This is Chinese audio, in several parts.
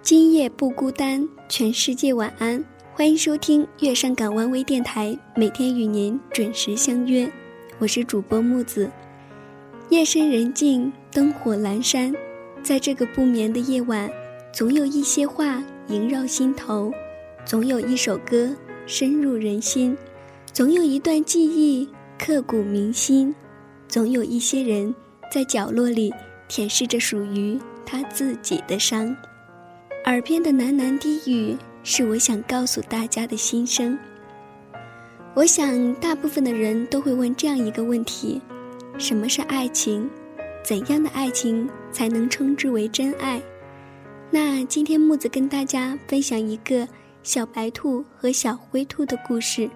今夜不孤单，全世界晚安。欢迎收听月上港湾微电台，每天与您准时相约。我是主播木子。夜深人静，灯火阑珊，在这个不眠的夜晚，总有一些话萦绕心头，总有一首歌深入人心，总有一段记忆刻骨铭心，总有一些人在角落里舔舐着属于他自己的伤。耳边的喃喃低语，是我想告诉大家的心声。我想，大部分的人都会问这样一个问题：什么是爱情？怎样的爱情才能称之为真爱？那今天木子跟大家分享一个小白兔和小灰兔的故事，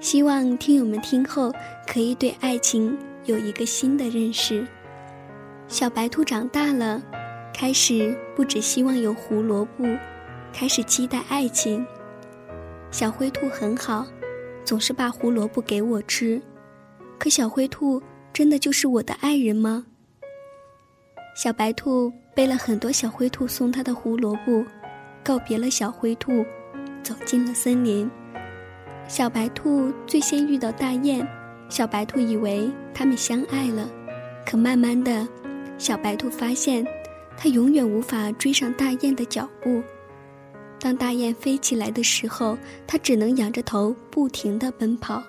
希望听友们听后可以对爱情有一个新的认识。小白兔长大了。开始不只希望有胡萝卜，开始期待爱情。小灰兔很好，总是把胡萝卜给我吃。可小灰兔真的就是我的爱人吗？小白兔背了很多小灰兔送他的胡萝卜，告别了小灰兔，走进了森林。小白兔最先遇到大雁，小白兔以为他们相爱了，可慢慢的，小白兔发现。它永远无法追上大雁的脚步。当大雁飞起来的时候，它只能仰着头不停地奔跑。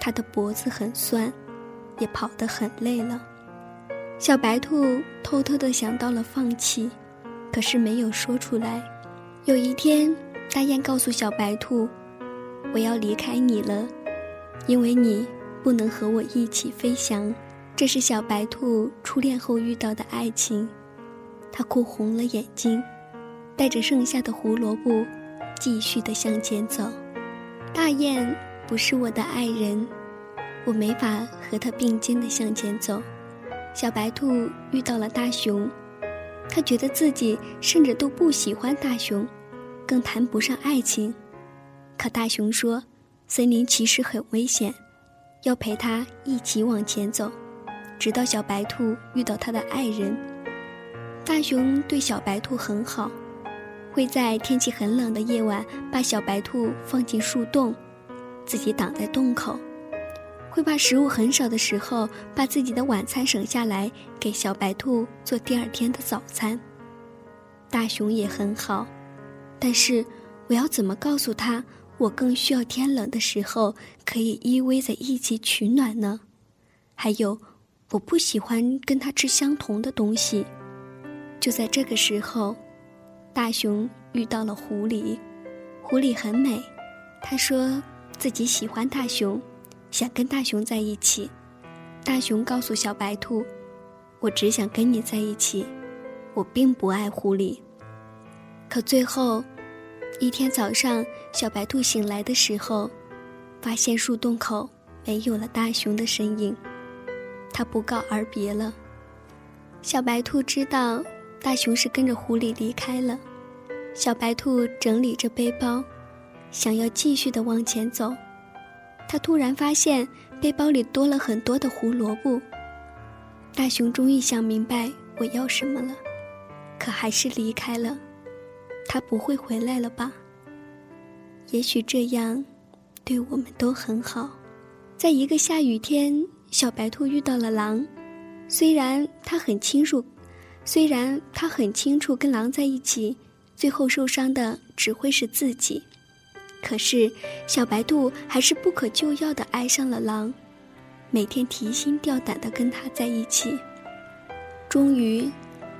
它的脖子很酸，也跑得很累了。小白兔偷偷地想到了放弃，可是没有说出来。有一天，大雁告诉小白兔：“我要离开你了，因为你不能和我一起飞翔。”这是小白兔初恋后遇到的爱情。他哭红了眼睛，带着剩下的胡萝卜，继续的向前走。大雁不是我的爱人，我没法和他并肩的向前走。小白兔遇到了大熊，他觉得自己甚至都不喜欢大熊，更谈不上爱情。可大熊说，森林其实很危险，要陪他一起往前走，直到小白兔遇到他的爱人。大熊对小白兔很好，会在天气很冷的夜晚把小白兔放进树洞，自己挡在洞口；会把食物很少的时候把自己的晚餐省下来给小白兔做第二天的早餐。大熊也很好，但是我要怎么告诉他，我更需要天冷的时候可以依偎在一起取暖呢？还有，我不喜欢跟他吃相同的东西。就在这个时候，大熊遇到了狐狸。狐狸很美，他说自己喜欢大熊，想跟大熊在一起。大熊告诉小白兔：“我只想跟你在一起，我并不爱狐狸。”可最后，一天早上，小白兔醒来的时候，发现树洞口没有了大熊的身影，它不告而别了。小白兔知道。大熊是跟着狐狸离开了，小白兔整理着背包，想要继续的往前走。他突然发现背包里多了很多的胡萝卜。大熊终于想明白我要什么了，可还是离开了。他不会回来了吧？也许这样，对我们都很好。在一个下雨天，小白兔遇到了狼，虽然它很清楚。虽然他很清楚跟狼在一起，最后受伤的只会是自己，可是小白兔还是不可救药的爱上了狼，每天提心吊胆的跟他在一起。终于，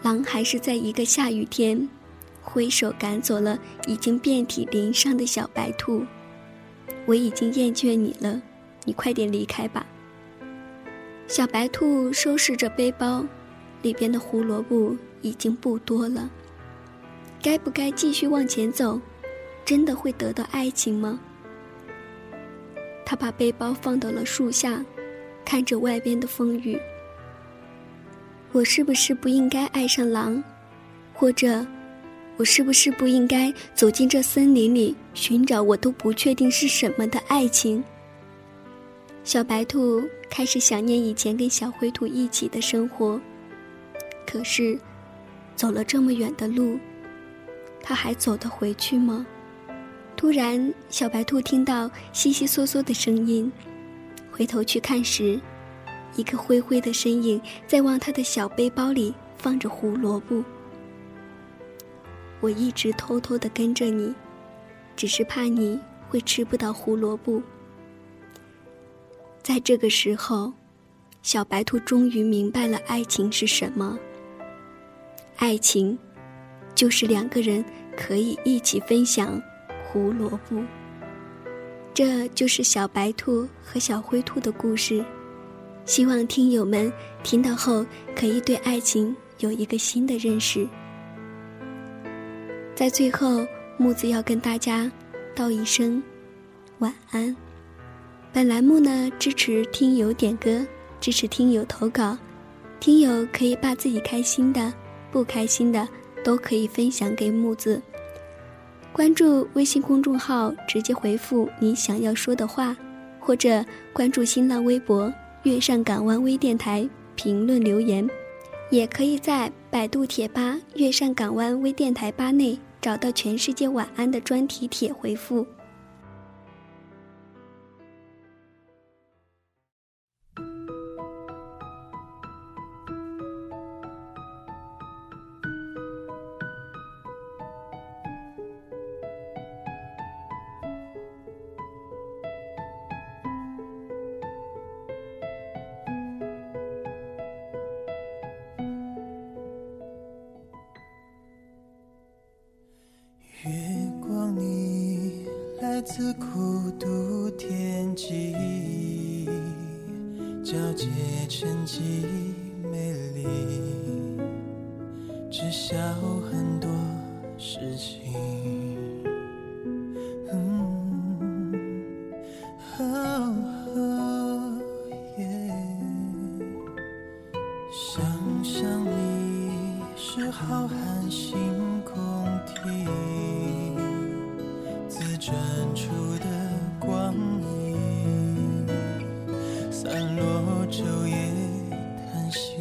狼还是在一个下雨天，挥手赶走了已经遍体鳞伤的小白兔。我已经厌倦你了，你快点离开吧。小白兔收拾着背包。里边的胡萝卜已经不多了，该不该继续往前走？真的会得到爱情吗？他把背包放到了树下，看着外边的风雨。我是不是不应该爱上狼？或者，我是不是不应该走进这森林里寻找我都不确定是什么的爱情？小白兔开始想念以前跟小灰兔一起的生活。可是，走了这么远的路，他还走得回去吗？突然，小白兔听到悉悉嗦嗦的声音，回头去看时，一个灰灰的身影在往他的小背包里放着胡萝卜。我一直偷偷的跟着你，只是怕你会吃不到胡萝卜。在这个时候，小白兔终于明白了爱情是什么。爱情，就是两个人可以一起分享胡萝卜。这就是小白兔和小灰兔的故事。希望听友们听到后可以对爱情有一个新的认识。在最后，木子要跟大家道一声晚安。本栏目呢支持听友点歌，支持听友投稿，听友可以把自己开心的、不开心的都可以分享给木子。关注微信公众号，直接回复你想要说的话，或者关注新浪微博“月上港湾微电台”评论留言，也可以在百度贴吧“月上港湾微电台”吧内找到“全世界晚安”的专题帖回复。自孤独天际，皎洁沉寂美丽，知晓很多事情。想象你是浩瀚星空体。似转出的光影，散落昼夜叹息。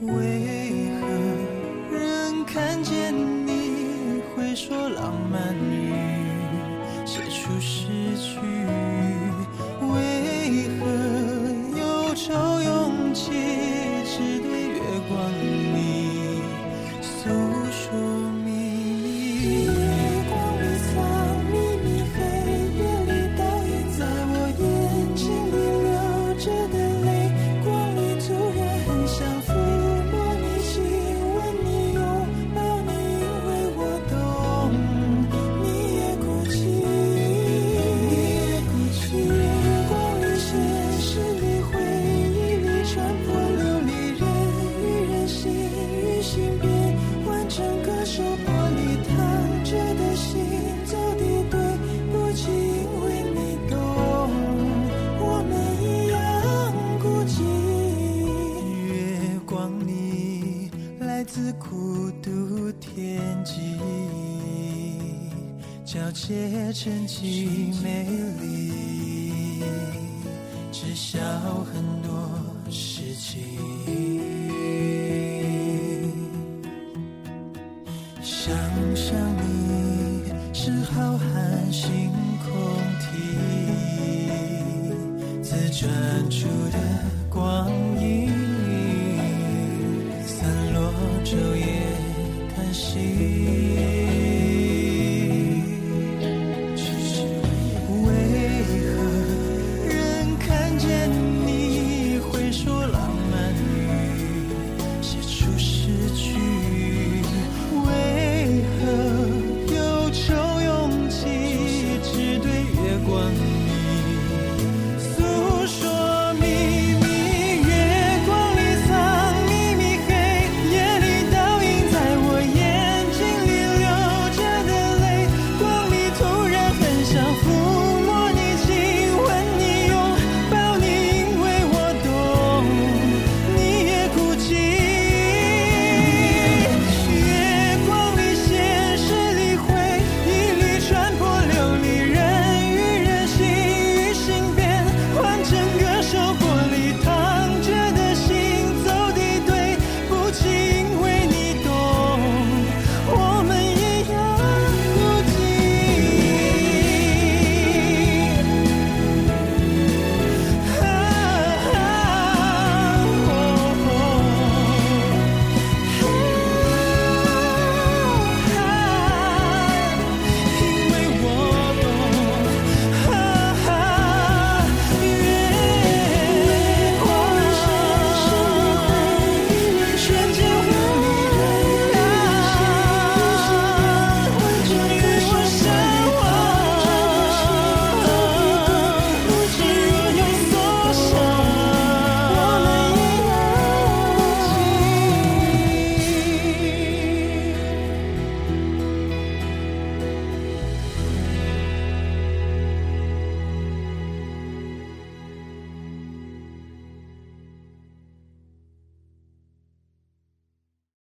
为何人看见你会说浪漫语，写出诗句？皎洁沉寂美丽，知晓很多事情。想象你是浩瀚星空体，自转出的光影。